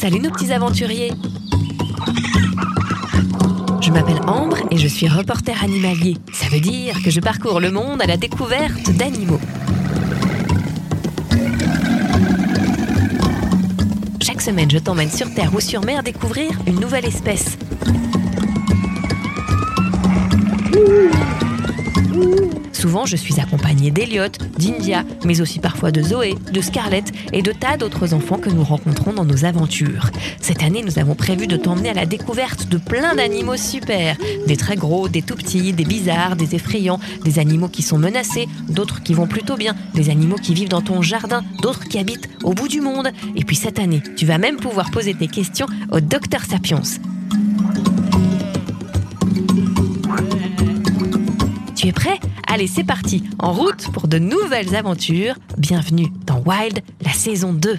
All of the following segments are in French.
Salut nos petits aventuriers Je m'appelle Ambre et je suis reporter animalier. Ça veut dire que je parcours le monde à la découverte d'animaux. Chaque semaine, je t'emmène sur Terre ou sur mer découvrir une nouvelle espèce. Souvent, je suis accompagnée d'Eliott, d'India, mais aussi parfois de Zoé, de Scarlett et de tas d'autres enfants que nous rencontrons dans nos aventures. Cette année, nous avons prévu de t'emmener à la découverte de plein d'animaux super. Des très gros, des tout petits, des bizarres, des effrayants, des animaux qui sont menacés, d'autres qui vont plutôt bien, des animaux qui vivent dans ton jardin, d'autres qui habitent au bout du monde. Et puis cette année, tu vas même pouvoir poser tes questions au docteur Sapiens. Tu es prêt? Allez, c'est parti, en route pour de nouvelles aventures. Bienvenue dans Wild, la saison 2.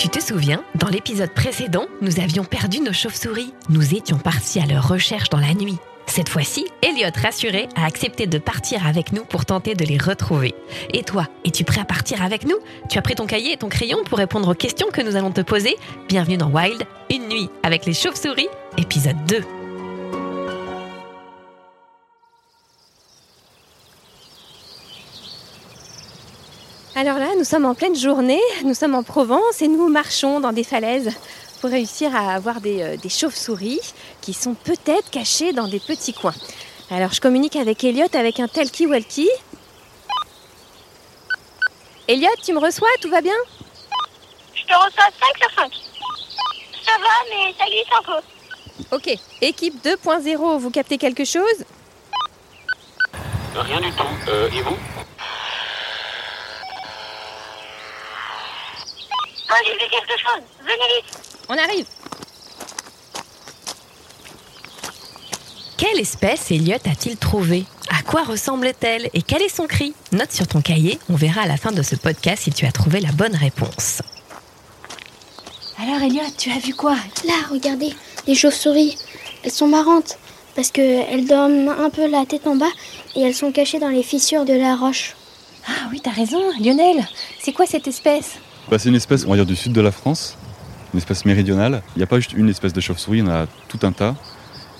Tu te souviens, dans l'épisode précédent, nous avions perdu nos chauves-souris. Nous étions partis à leur recherche dans la nuit. Cette fois-ci, Elliot, rassuré, a accepté de partir avec nous pour tenter de les retrouver. Et toi, es-tu prêt à partir avec nous? Tu as pris ton cahier et ton crayon pour répondre aux questions que nous allons te poser? Bienvenue dans Wild, une nuit avec les chauves-souris, épisode 2. Alors là, nous sommes en pleine journée, nous sommes en Provence et nous marchons dans des falaises pour réussir à avoir des, euh, des chauves-souris qui sont peut-être cachées dans des petits coins. Alors je communique avec Elliot avec un talkie-walkie. Elliot, tu me reçois? Tout va bien? Je te reçois 5 sur 5. Ça va, mais ça glisse un peu. Ok, équipe 2.0, vous captez quelque chose? Rien du tout. Euh, et vous? Moi, j'ai vu quelque chose. Venez vite. On arrive Quelle espèce Elliot a-t-il trouvé À quoi ressemble-t-elle Et quel est son cri Note sur ton cahier, on verra à la fin de ce podcast si tu as trouvé la bonne réponse. Alors Elliot, tu as vu quoi Là, regardez, les chauves-souris. Elles sont marrantes parce qu'elles dorment un peu la tête en bas et elles sont cachées dans les fissures de la roche. Ah oui, t'as raison, Lionel. C'est quoi cette espèce Bah, c'est une espèce, on va du sud de la France, une espèce méridionale. Il n'y a pas juste une espèce de chauve-souris, il y en a tout un tas.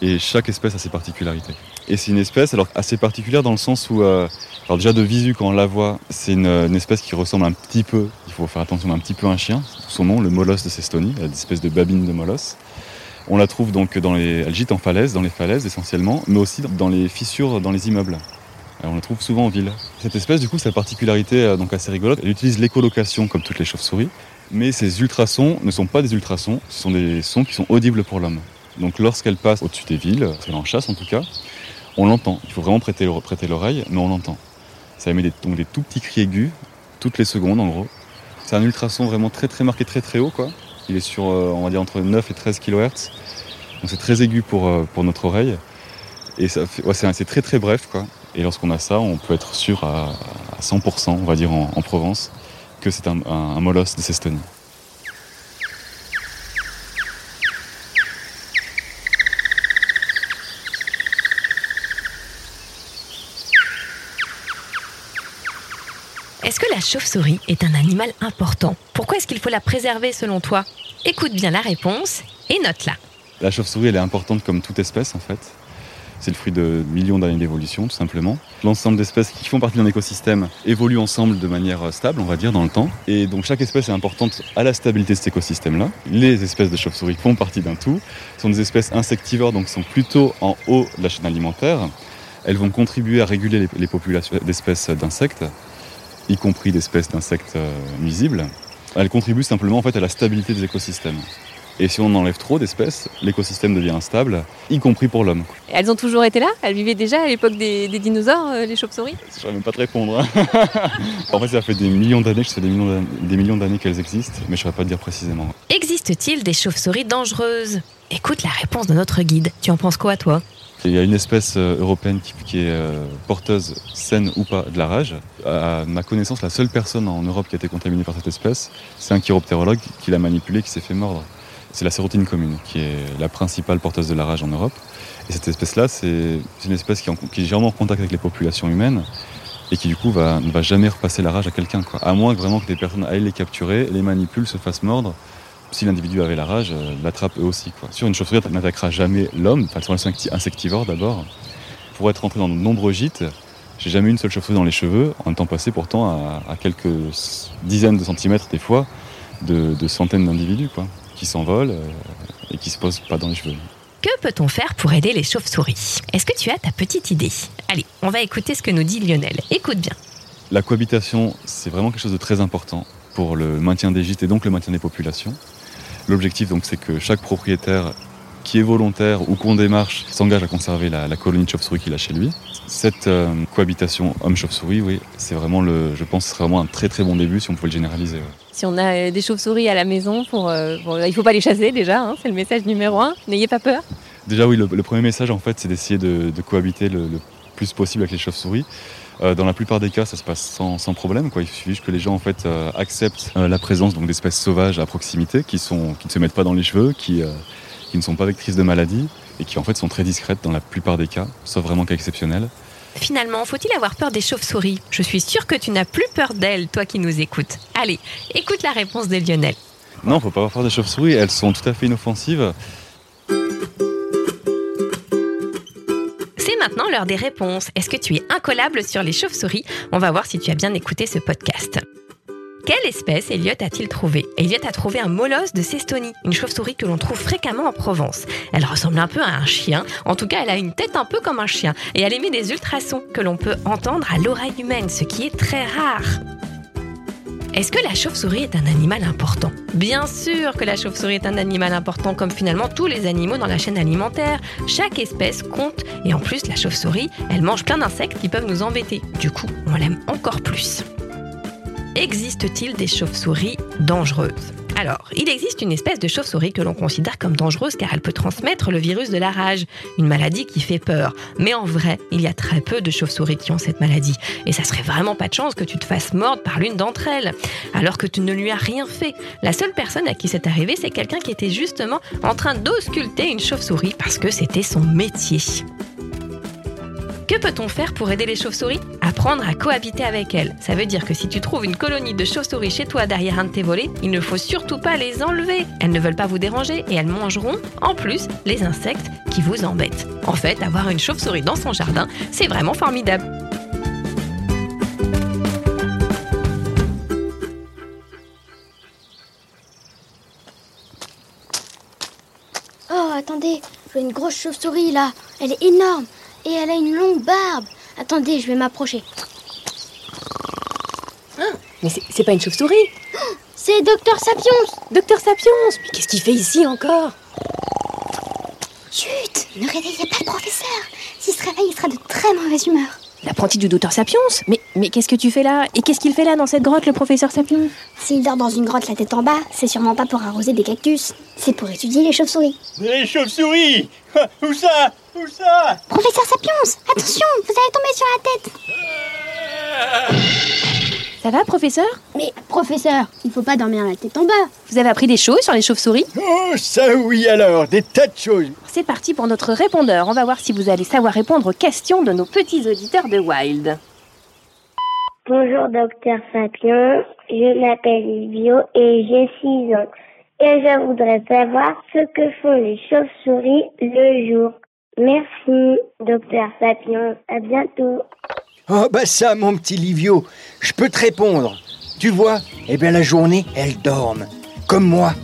Et chaque espèce a ses particularités. Et c'est une espèce assez particulière dans le sens où, euh, alors déjà de visu quand on la voit, c'est une, une espèce qui ressemble un petit peu, il faut faire attention, un petit peu à un chien. Son nom, le molosse de Sestonie, une espèce de babine de molosse. On la trouve donc dans les, elle gîte en falaise, dans les falaises essentiellement, mais aussi dans les fissures dans les immeubles. On la trouve souvent en ville. Cette espèce, du coup, sa particularité euh, donc assez rigolote, elle utilise l'écholocation comme toutes les chauves-souris, mais ces ultrasons ne sont pas des ultrasons, ce sont des sons qui sont audibles pour l'homme. Donc lorsqu'elle passe au-dessus des villes, c'est en chasse en tout cas, on l'entend. Il faut vraiment prêter, l'oreille, mais on l'entend. Ça émet des, donc des tout petits cris aigus, toutes les secondes en gros. C'est un ultrason vraiment très très marqué, très très haut quoi. Il est sur, euh, on va dire, entre 9 et 13 kHz. Donc c'est très aigu pour, euh, pour notre oreille. Et ça fait, ouais, c'est très très bref quoi. Et lorsqu'on a ça, on peut être sûr à, à 100%, on va dire en, en Provence, que c'est un, un, un molosse de Sestonie. Est-ce que la chauve-souris est un animal important? Pourquoi est-ce qu'il faut la préserver selon toi? Écoute bien la réponse et note-la. La chauve-souris, elle est importante comme toute espèce en fait. C'est le fruit de millions d'années d'évolution, tout simplement. L'ensemble d'espèces qui font partie d'un écosystème évoluent ensemble de manière euh, stable, on va dire, dans le temps. Et donc chaque espèce est importante à la stabilité de cet écosystème-là. Les espèces de chauves-souris font partie d'un tout. Ce sont des espèces insectivores, donc sont plutôt en haut de la chaîne alimentaire. Elles vont contribuer à réguler les, populations d'espèces d'insectes, y compris d'espèces d'insectes euh, nuisibles. Elles contribuent simplement en à la stabilité des écosystèmes. Et si on enlève trop d'espèces, l'écosystème devient instable, y compris pour l'homme. Elles ont toujours été là? Elles vivaient déjà à l'époque des, des dinosaures, euh, les chauves-souris? Je ne saurais même pas te répondre. hein. en fait, ça fait des millions d'années, je sais des millions d'années- des millions d'années qu'elles existent, mais je ne saurais pas te dire précisément. Existe-t-il des chauves-souris dangereuses? Écoute la réponse de notre guide. Tu en penses quoi, toi? Il y a une espèce euh, européenne qui, qui est euh, porteuse, saine ou pas, de la rage. À ma connaissance, la seule personne en Europe qui a été contaminée par cette espèce, c'est un chiroptérologue qui l'a manipulée, qui s'est fait mordre. C'est la sérotine commune, qui est la principale porteuse de la rage en Europe. Et cette espèce-là, c'est une espèce qui, est généralement en contact avec les populations humaines et qui du coup va, ne va jamais repasser la rage à quelqu'un. À moins que vraiment que des personnes aillent les capturer, les manipulent, se fassent mordre. Si l'individu avait la rage, euh, l'attrape eux aussi. Sur une chauve-souris, elle n'attaquera jamais l'homme, enfin, elles sont insecti- insectivores d'abord. Pour être rentré dans de nombreux gîtes, j'ai jamais eu une seule chauve-souris dans les cheveux, en temps passé pourtant à, quelques dizaines de centimètres des fois de, centaines d'individus qui s'envolent euh, et qui se posent pas dans les cheveux. Que peut-on faire pour aider les chauves-souris? Est-ce que tu as ta petite idée? Allez, on va écouter ce que nous dit Lionel. Écoute bien. La cohabitation, c'est vraiment quelque chose de très important pour le maintien des gîtes et donc le maintien des populations. L'objectif, donc, c'est que chaque propriétaire qui est volontaire ou qu'on démarche s'engage à conserver la, la colonie de chauves-souris qu'il a chez lui. Cette euh, cohabitation homme-chauve-souris, oui, c'est vraiment le, je pense, vraiment un très très bon début si on pouvait le généraliser. ouais. Si on a euh, des chauves-souris à la maison, euh, il faut pas les chasser déjà, hein, c'est le message numéro un. N'ayez pas peur. Déjà, oui, le, premier message, en fait, c'est d'essayer de, cohabiter le, plus possible avec les chauves-souris. Euh, dans la plupart des cas, ça se passe sans, problème. Il suffit juste que les gens en fait, acceptent la présence d'espèces sauvages à proximité qui, ne se mettent pas dans les cheveux, qui, qui ne sont pas vectrices de maladies et qui en fait sont très discrètes dans la plupart des cas, sauf vraiment cas exceptionnels. Finalement, faut-il avoir peur des chauves-souris? Je suis sûre que tu n'as plus peur d'elles, toi qui nous écoutes. Allez, écoute la réponse de Lionel. Non, faut pas avoir peur des chauves-souris, elles sont tout à fait inoffensives. C'est maintenant l'heure des réponses. Est-ce que tu es incollable sur les chauves-souris? On va voir si tu as bien écouté ce podcast. Quelle espèce Elliot a-t-il trouvé? Elliot a trouvé un molosse de Cestonie, une chauve-souris que l'on trouve fréquemment en Provence. Elle ressemble un peu à un chien, en tout cas elle a une tête un peu comme un chien, et elle émet des ultrasons que l'on peut entendre à l'oreille humaine, ce qui est très rare. Est-ce que la chauve-souris est un animal important? Bien sûr que la chauve-souris est un animal important comme finalement tous les animaux dans la chaîne alimentaire. Chaque espèce compte et en plus la chauve-souris, elle mange plein d'insectes qui peuvent nous embêter. Du coup, on l'aime encore plus. Existe-t-il des chauves-souris dangereuses? Alors, il existe une espèce de chauve-souris que l'on considère comme dangereuse car elle peut transmettre le virus de la rage, une maladie qui fait peur. Mais en vrai, il y a très peu de chauves-souris qui ont cette maladie. Et ça serait vraiment pas de chance que tu te fasses mordre par l'une d'entre elles, alors que tu ne lui as rien fait. La seule personne à qui c'est arrivé, c'est quelqu'un qui était justement en train d'ausculter une chauve-souris parce que c'était son métier. Que peut-on faire pour aider les chauves-souris? Apprendre à cohabiter avec elles. Ça veut dire que si tu trouves une colonie de chauves-souris chez toi derrière un de tes volets, il ne faut surtout pas les enlever. Elles ne veulent pas vous déranger et elles mangeront, en plus, les insectes qui vous embêtent. En fait, avoir une chauve-souris dans son jardin, c'est vraiment formidable. Oh, attendez, je vois une grosse chauve-souris là. Elle est énorme et elle a une longue barbe. Attendez, je vais m'approcher. Mais c'est- c'est pas une chauve-souris C'est Docteur Sapiens Docteur Sapiens Mais qu'est-ce qu'il fait ici encore? Chut Ne réveillez pas le professeur S'il se réveille, il sera de très mauvaise humeur. L'apprenti du docteur Sapiens Mais, mais qu'est-ce que tu fais là? Et qu'est-ce qu'il fait là dans cette grotte, le professeur Sapiens? S'il dort dans une grotte la tête en bas, c'est sûrement pas pour arroser des cactus. C'est pour étudier les chauves-souris. Les chauves-souris Où ça? Où ça Professeur Sapiens Attention, vous allez tomber sur la tête Ça va, professeur? Mais professeur, il faut pas dormir la tête en bas. Vous avez appris des choses sur les chauves-souris? Oh, ça oui alors, des tas de choses C'est parti pour notre répondeur. On va voir si vous allez savoir répondre aux questions de nos petits auditeurs de Wild. Bonjour docteur Sapiens, je m'appelle Livio et j'ai 6 ans. Et je voudrais savoir ce que font les chauves-souris le jour. Merci, docteur Papillon. À bientôt. Oh bah ça, mon petit Livio, je peux te répondre. Tu vois, eh bien la journée, elles dorment. Comme moi.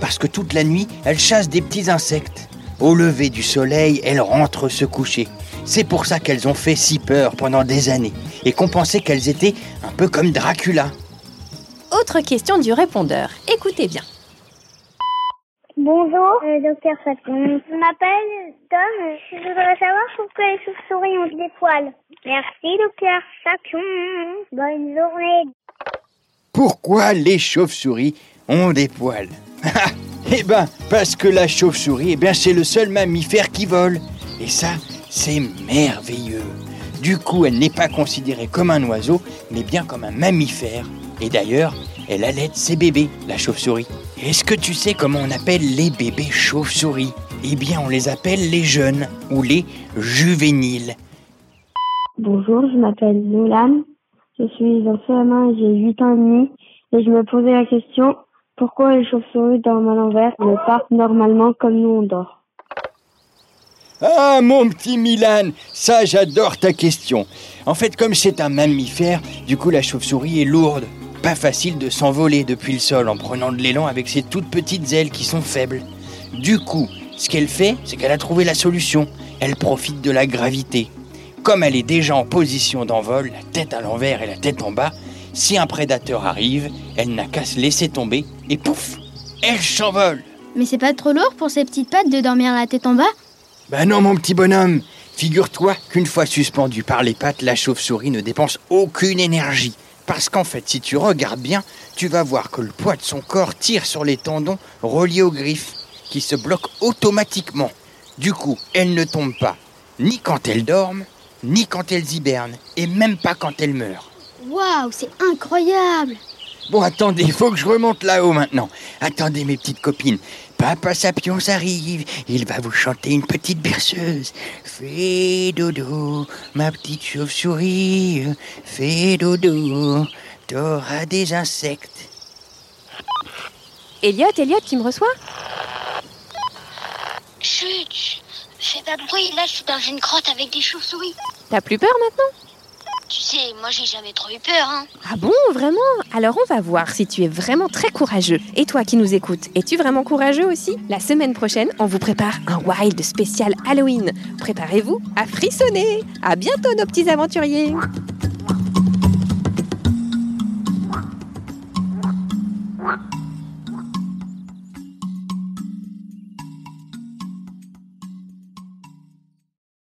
Parce que toute la nuit, elles chassent des petits insectes. Au lever du soleil, elles rentrent se coucher. C'est pour ça qu'elles ont fait si peur pendant des années et qu'on pensait qu'elles étaient un peu comme Dracula. Autre question du répondeur. Écoutez bien. Bonjour, euh, docteur. Je m'appelle Tom. Je voudrais savoir pourquoi les chauves-souris ont des poils. Merci, docteur Papillon. Bonne journée. Pourquoi les chauves-souris ont des poils? Eh ben, parce que la chauve-souris, eh bien, c'est le seul mammifère qui vole. Et ça, c'est merveilleux. Du coup, elle n'est pas considérée comme un oiseau, mais bien comme un mammifère. Et d'ailleurs, elle allaite ses bébés, la chauve-souris. Est-ce que tu sais comment on appelle les bébés chauves-souris? Eh bien, on les appelle les jeunes ou les juvéniles. Bonjour, je m'appelle Nolan. Je suis en CM1 et j'ai 8 ans et demi. Et je me posais la question, pourquoi les chauves-souris dorment à l'envers et pas normalement comme nous on dort? Ah, mon petit Milan, ça j'adore ta question. En fait, comme c'est un mammifère, du coup la chauve-souris est lourde. Pas facile de s'envoler depuis le sol en prenant de l'élan avec ses toutes petites ailes qui sont faibles. Du coup, ce qu'elle fait, c'est qu'elle a trouvé la solution. Elle profite de la gravité. Comme elle est déjà en position d'envol, la tête à l'envers et la tête en bas, si un prédateur arrive, elle n'a qu'à se laisser tomber et pouf, elle s'envole. Mais c'est pas trop lourd pour ses petites pattes de dormir la tête en bas? Ben non, mon petit bonhomme. Figure-toi qu'une fois suspendue par les pattes, la chauve-souris ne dépense aucune énergie. Parce qu'en fait, si tu regardes bien, tu vas voir que le poids de son corps tire sur les tendons reliés aux griffes, qui se bloquent automatiquement. Du coup, elles ne tombent pas, ni quand elles dorment, ni quand elles hibernent, et même pas quand elles meurent. Waouh, c'est incroyable Bon, attendez, il faut que je remonte là-haut maintenant. Attendez, mes petites copines. Papa Sapiens arrive. Il va vous chanter une petite berceuse. Fais dodo, ma petite chauve-souris. Fais dodo, t'auras des insectes. Elliot, Elliot, qui me reçoit Chut, chut, fais pas de bruit, là je suis dans une grotte avec des chauves-souris. T'as plus peur maintenant? Tu sais, moi j'ai jamais trop eu peur, hein. Ah bon, vraiment? Alors on va voir si tu es vraiment très courageux. Et toi qui nous écoutes, es-tu vraiment courageux aussi? La semaine prochaine, on vous prépare un wild spécial Halloween. Préparez-vous à frissonner. À bientôt nos petits aventuriers.